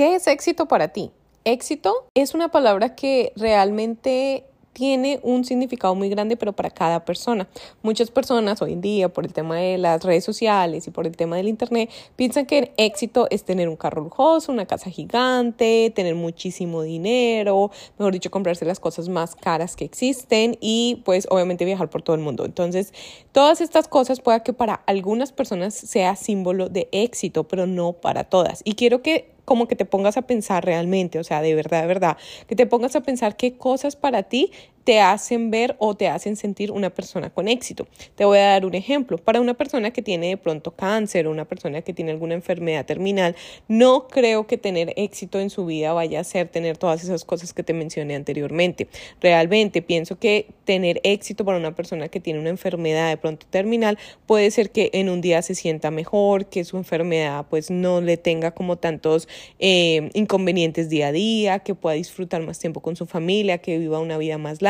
¿Qué es éxito para ti? Éxito es una palabra que realmente tiene un significado muy grande, pero para cada persona. Muchas personas hoy en día, por el tema de las redes sociales y por el tema del Internet, piensan que éxito es tener un carro lujoso, una casa gigante, tener muchísimo dinero, mejor dicho, comprarse las cosas más caras que existen y pues obviamente viajar por todo el mundo. Entonces, todas estas cosas pueda que para algunas personas sea símbolo de éxito, pero no para todas. Y quiero que como que te pongas a pensar realmente, o sea, de verdad, de verdad, que te pongas a pensar qué cosas para ti te hacen ver o te hacen sentir una persona con éxito. Te voy a dar un ejemplo. Para una persona que tiene de pronto cáncer o una persona que tiene alguna enfermedad terminal, no creo que tener éxito en su vida vaya a ser tener todas esas cosas que te mencioné anteriormente. Realmente pienso que tener éxito para una persona que tiene una enfermedad de pronto terminal puede ser que en un día se sienta mejor, que su enfermedad pues no le tenga como tantos eh, inconvenientes día a día, que pueda disfrutar más tiempo con su familia, que viva una vida más larga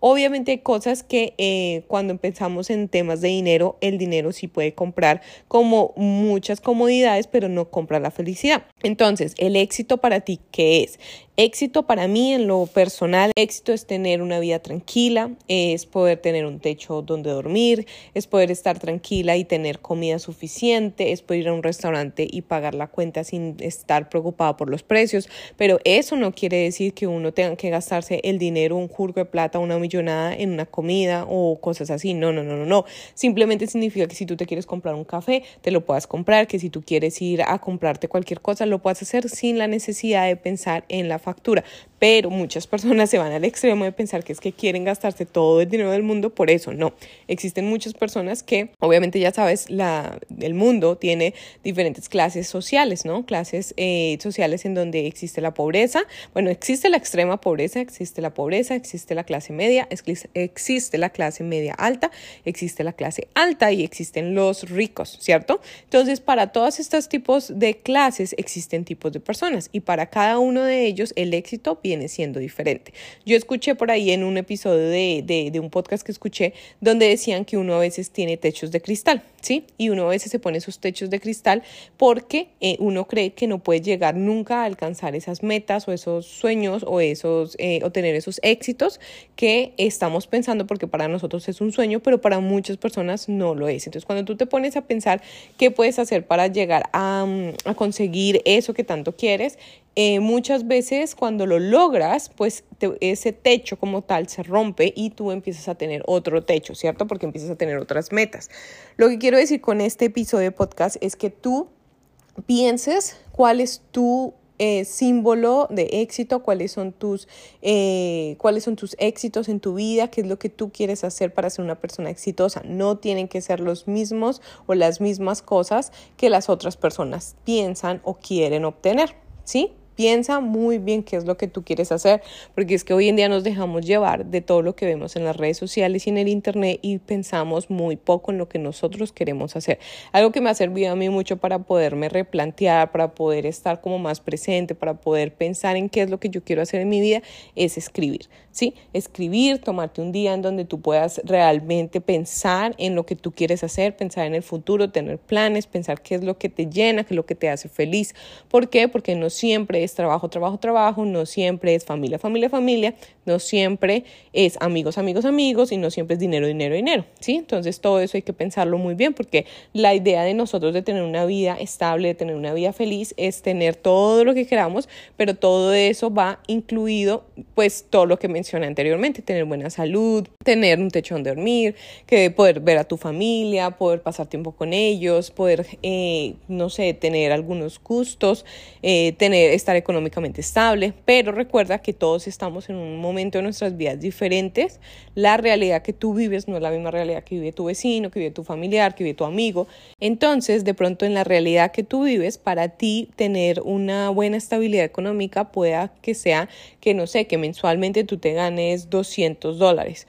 Obviamente hay cosas que eh, cuando empezamos en temas de dinero, el dinero sí puede comprar como muchas comodidades, pero no compra la felicidad. Entonces, el éxito para ti, ¿qué es? Éxito para mí en lo personal, éxito es tener una vida tranquila, es poder tener un techo donde dormir, es poder estar tranquila y tener comida suficiente, es poder ir a un restaurante y pagar la cuenta sin estar preocupado por los precios, pero eso no quiere decir que uno tenga que gastarse el dinero, un jurgo de plata, una millonada en una comida o cosas así. No, no, no, no, no. Simplemente significa que si tú te quieres comprar un café, te lo puedas comprar, que si tú quieres ir a comprarte cualquier cosa, lo puedas hacer sin la necesidad de pensar en la factura pero muchas personas se van al extremo de pensar que es que quieren gastarse todo el dinero del mundo, por eso no. Existen muchas personas que, obviamente ya sabes, la, el mundo tiene diferentes clases sociales, ¿no? Clases eh, sociales en donde existe la pobreza, bueno, existe la extrema pobreza, existe la pobreza, existe la clase media, existe la clase media alta, existe la clase alta y existen los ricos, ¿cierto? Entonces, para todos estos tipos de clases existen tipos de personas y para cada uno de ellos el éxito viene siendo diferente. Yo escuché por ahí en un episodio de, un podcast que escuché donde decían que uno a veces tiene techos de cristal, ¿sí? Y uno a veces se pone esos techos de cristal porque eh, uno cree que no puede llegar nunca a alcanzar esas metas o esos sueños o esos eh, tener esos éxitos que estamos pensando porque para nosotros es un sueño, pero para muchas personas no lo es. Entonces, cuando tú te pones a pensar qué puedes hacer para llegar a, mm, a conseguir eso que tanto quieres, eh, muchas veces cuando lo logras, pues ese techo como tal se rompe y tú empiezas a tener otro techo, ¿cierto? Porque empiezas a tener otras metas. Lo que quiero decir con este episodio de podcast es que tú pienses cuál es tu eh, símbolo de éxito, cuáles son tus eh, cuáles son tus éxitos en tu vida, qué es lo que tú quieres hacer para ser una persona exitosa. No tienen que ser los mismos o las mismas cosas que las otras personas piensan o quieren obtener, ¿sí? Piensa muy bien qué es lo que tú quieres hacer, porque es que hoy en día nos dejamos llevar de todo lo que vemos en las redes sociales y en el Internet y pensamos muy poco en lo que nosotros queremos hacer. Algo que me ha servido a mí mucho para poderme replantear, para poder estar como más presente, para poder pensar en qué es lo que yo quiero hacer en mi vida, es escribir. Escribir, tomarte un día en donde tú puedas realmente pensar en lo que tú quieres hacer, pensar en el futuro, tener planes, pensar qué es lo que te llena, qué es lo que te hace feliz. ¿Por qué? Porque no siempre es trabajo, trabajo, trabajo, no siempre es familia, familia, familia, no siempre es amigos, amigos, amigos y no siempre es dinero, dinero, dinero, ¿sí? Entonces todo eso hay que pensarlo muy bien porque la idea de nosotros de tener una vida estable, de tener una vida feliz es tener todo lo que queramos, pero todo eso va incluido pues todo lo que me mencioné anteriormente, tener buena salud, tener un techo donde dormir, que poder ver a tu familia, poder pasar tiempo con ellos, poder, eh, no sé, tener algunos gustos, eh, tener, estar económicamente estable, pero recuerda que todos estamos en un momento de nuestras vidas diferentes, la realidad que tú vives no es la misma realidad que vive tu vecino, que vive tu familiar, que vive tu amigo, entonces de pronto en la realidad que tú vives, para ti tener una buena estabilidad económica pueda que sea que, no sé, que mensualmente tú te ganes 200 dólares.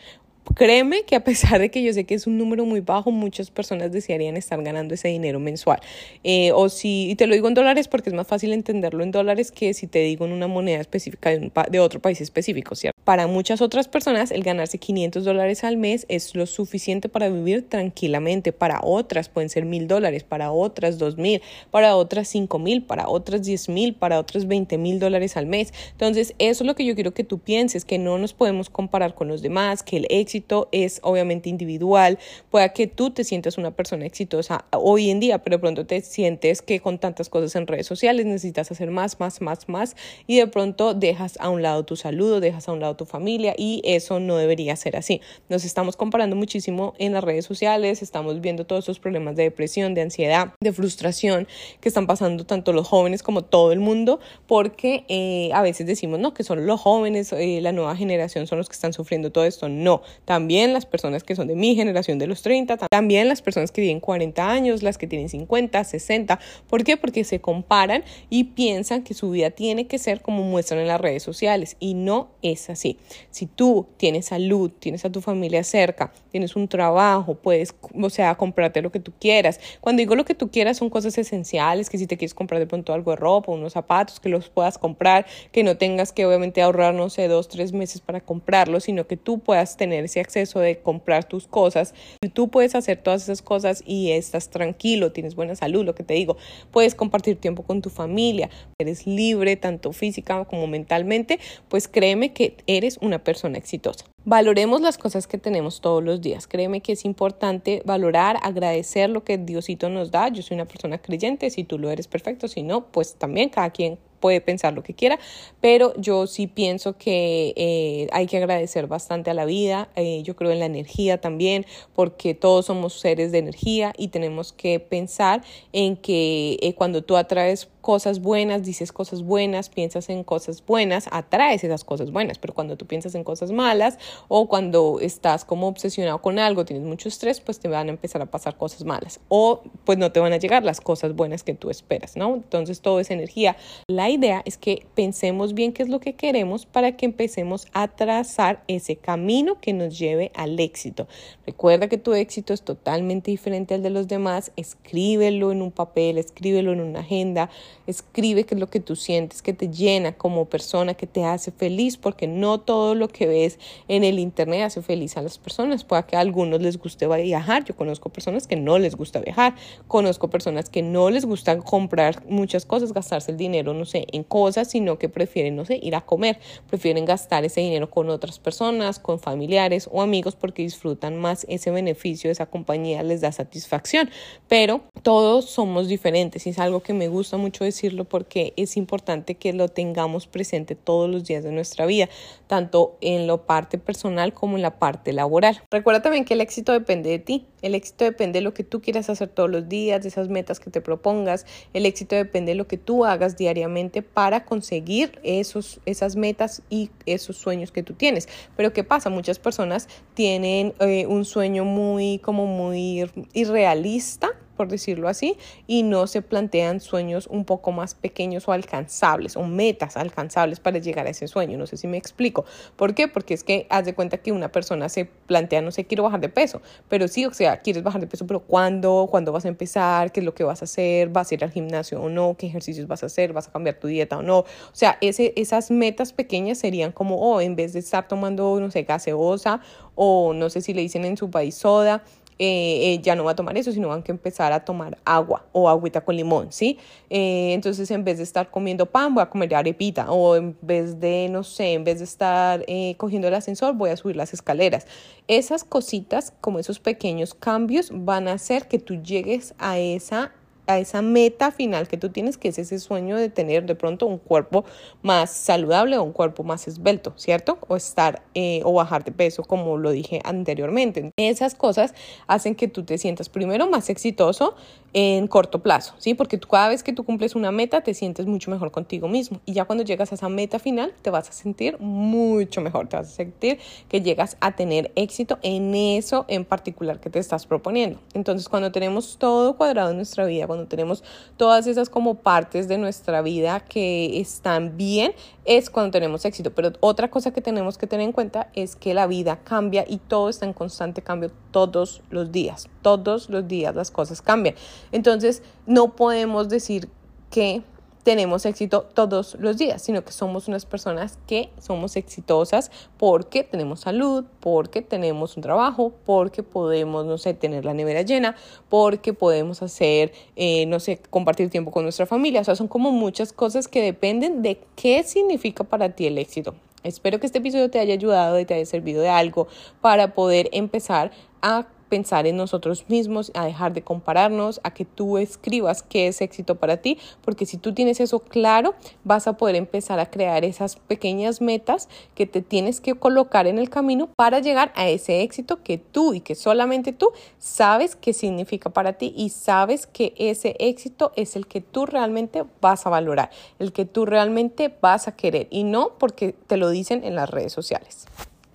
Créeme que a pesar de que yo sé que es un número muy bajo, muchas personas desearían estar ganando ese dinero mensual. Eh, o si, y te lo digo en dólares porque es más fácil entenderlo en dólares que si te digo en una moneda específica de, de otro país específico, ¿cierto? Para muchas otras personas, el ganarse 500 dólares al mes es lo suficiente para vivir tranquilamente. Para otras pueden ser mil dólares, para otras dos mil, para otras cinco mil, para otras diez mil, para otras veinte mil dólares al mes. Entonces, eso es lo que yo quiero que tú pienses, que no nos podemos comparar con los demás, que el éxito es obviamente individual. Pueda que tú te sientas una persona exitosa hoy en día, pero de pronto te sientes que con tantas cosas en redes sociales necesitas hacer más, más, más, más y de pronto dejas a un lado tu salud, dejas a un lado tu familia y eso no debería ser así. Nos estamos comparando muchísimo en las redes sociales, estamos viendo todos esos problemas de depresión, de ansiedad, de frustración que están pasando tanto los jóvenes como todo el mundo, porque eh, a veces decimos, no, que son los jóvenes, eh, la nueva generación son los que están sufriendo todo esto. No, también las personas que son de mi generación de los 30, también las personas que tienen 40 años, las que tienen 50, 60. ¿Por qué? Porque se comparan y piensan que su vida tiene que ser como muestran en las redes sociales y no es así. Si tú tienes salud, tienes a tu familia cerca, tienes un trabajo, puedes, o sea, comprarte lo que tú quieras. Cuando digo lo que tú quieras son cosas esenciales, que si te quieres comprar de pronto algo de ropa, unos zapatos, que los puedas comprar, que no tengas que obviamente ahorrar, no sé, dos, tres meses para comprarlo, sino que tú puedas tener ese acceso de comprar tus cosas. Y tú puedes hacer todas esas cosas y estás tranquilo, tienes buena salud, lo que te digo, puedes compartir tiempo con tu familia, eres libre tanto física como mentalmente, pues créeme que eres una persona exitosa. Valoremos las cosas que tenemos todos los días. Créeme que es importante valorar, agradecer lo que Diosito nos da. Yo soy una persona creyente, si tú lo eres perfecto, si no, pues también cada quien puede pensar lo que quiera, pero yo sí pienso que eh, hay que agradecer bastante a la vida, eh, yo creo en la energía también, porque todos somos seres de energía y tenemos que pensar en que eh, cuando tú atraes cosas buenas, dices cosas buenas, piensas en cosas buenas, atraes esas cosas buenas, pero cuando tú piensas en cosas malas o cuando estás como obsesionado con algo, tienes mucho estrés, pues te van a empezar a pasar cosas malas o pues no te van a llegar las cosas buenas que tú esperas, ¿no? Entonces todo es energía. La idea es que pensemos bien qué es lo que queremos para que empecemos a trazar ese camino que nos lleve al éxito. Recuerda que tu éxito es totalmente diferente al de los demás, escríbelo en un papel, escríbelo en una agenda, Escribe qué es lo que tú sientes, que te llena como persona, que te hace feliz, porque no todo lo que ves en el internet hace feliz a las personas. Puede que a algunos les guste viajar. Yo conozco personas que no les gusta viajar. Conozco personas que no les gusta comprar muchas cosas, gastarse el dinero, no sé, en cosas, sino que prefieren, no sé, ir a comer. Prefieren gastar ese dinero con otras personas, con familiares o amigos, porque disfrutan más ese beneficio, esa compañía les da satisfacción. Pero todos somos diferentes y es algo que me gusta mucho decirlo porque es importante que lo tengamos presente todos los días de nuestra vida, tanto en la parte personal como en la parte laboral. Recuerda también que el éxito depende de ti. El éxito depende de lo que tú quieras hacer todos los días, de esas metas que te propongas. El éxito depende de lo que tú hagas diariamente para conseguir esos, esas metas y esos sueños que tú tienes. Pero ¿qué pasa? Muchas personas tienen eh, un sueño muy, como muy irrealista por decirlo así, y no se plantean sueños un poco más pequeños o alcanzables o metas alcanzables para llegar a ese sueño. No sé si me explico. ¿Por qué? Porque es que haz de cuenta que una persona se plantea, no sé, quiero bajar de peso, pero sí, o sea, quieres bajar de peso, pero ¿cuándo? ¿Cuándo vas a empezar? ¿Qué es lo que vas a hacer? ¿Vas a ir al gimnasio o no? ¿Qué ejercicios vas a hacer? ¿Vas a cambiar tu dieta o no? O sea, ese, esas metas pequeñas serían como, oh, en vez de estar tomando, no sé, gaseosa o no sé si le dicen en su país soda, eh, eh, ya no va a tomar eso, sino van que empezar a tomar agua o agüita con limón, ¿sí? Eh, entonces, en vez de estar comiendo pan, voy a comer arepita, o en vez de, no sé, en vez de estar cogiendo el ascensor, voy a subir las escaleras. Esas cositas, como esos pequeños cambios, van a hacer que tú llegues a esa a esa meta final que tú tienes, que es ese sueño de tener de pronto un cuerpo más saludable o un cuerpo más esbelto, ¿cierto? O estar eh, o bajar de peso, como lo dije anteriormente. Esas cosas hacen que tú te sientas primero más exitoso en corto plazo, ¿sí? Porque tú, cada vez que tú cumples una meta te sientes mucho mejor contigo mismo y ya cuando llegas a esa meta final te vas a sentir mucho mejor, te vas a sentir que llegas a tener éxito en eso en particular que te estás proponiendo. Entonces, cuando tenemos todo cuadrado en nuestra vida, cuando tenemos todas esas como partes de nuestra vida que están bien, es cuando tenemos éxito. Pero otra cosa que tenemos que tener en cuenta es que la vida cambia y todo está en constante cambio todos los días. Todos los días las cosas cambian. Entonces, no podemos decir que tenemos éxito todos los días, sino que somos unas personas que somos exitosas porque tenemos salud, porque tenemos un trabajo, porque podemos, no sé, tener la nevera llena, porque podemos hacer, eh, no sé, compartir tiempo con nuestra familia. O sea, son como muchas cosas que dependen de qué significa para ti el éxito. Espero que este episodio te haya ayudado y te haya servido de algo para poder empezar a pensar en nosotros mismos, a dejar de compararnos, a que tú escribas qué es éxito para ti, porque si tú tienes eso claro, vas a poder empezar a crear esas pequeñas metas que te tienes que colocar en el camino para llegar a ese éxito que tú y que solamente tú sabes qué significa para ti y sabes que ese éxito es el que tú realmente vas a valorar, el que tú realmente vas a querer y no porque te lo dicen en las redes sociales.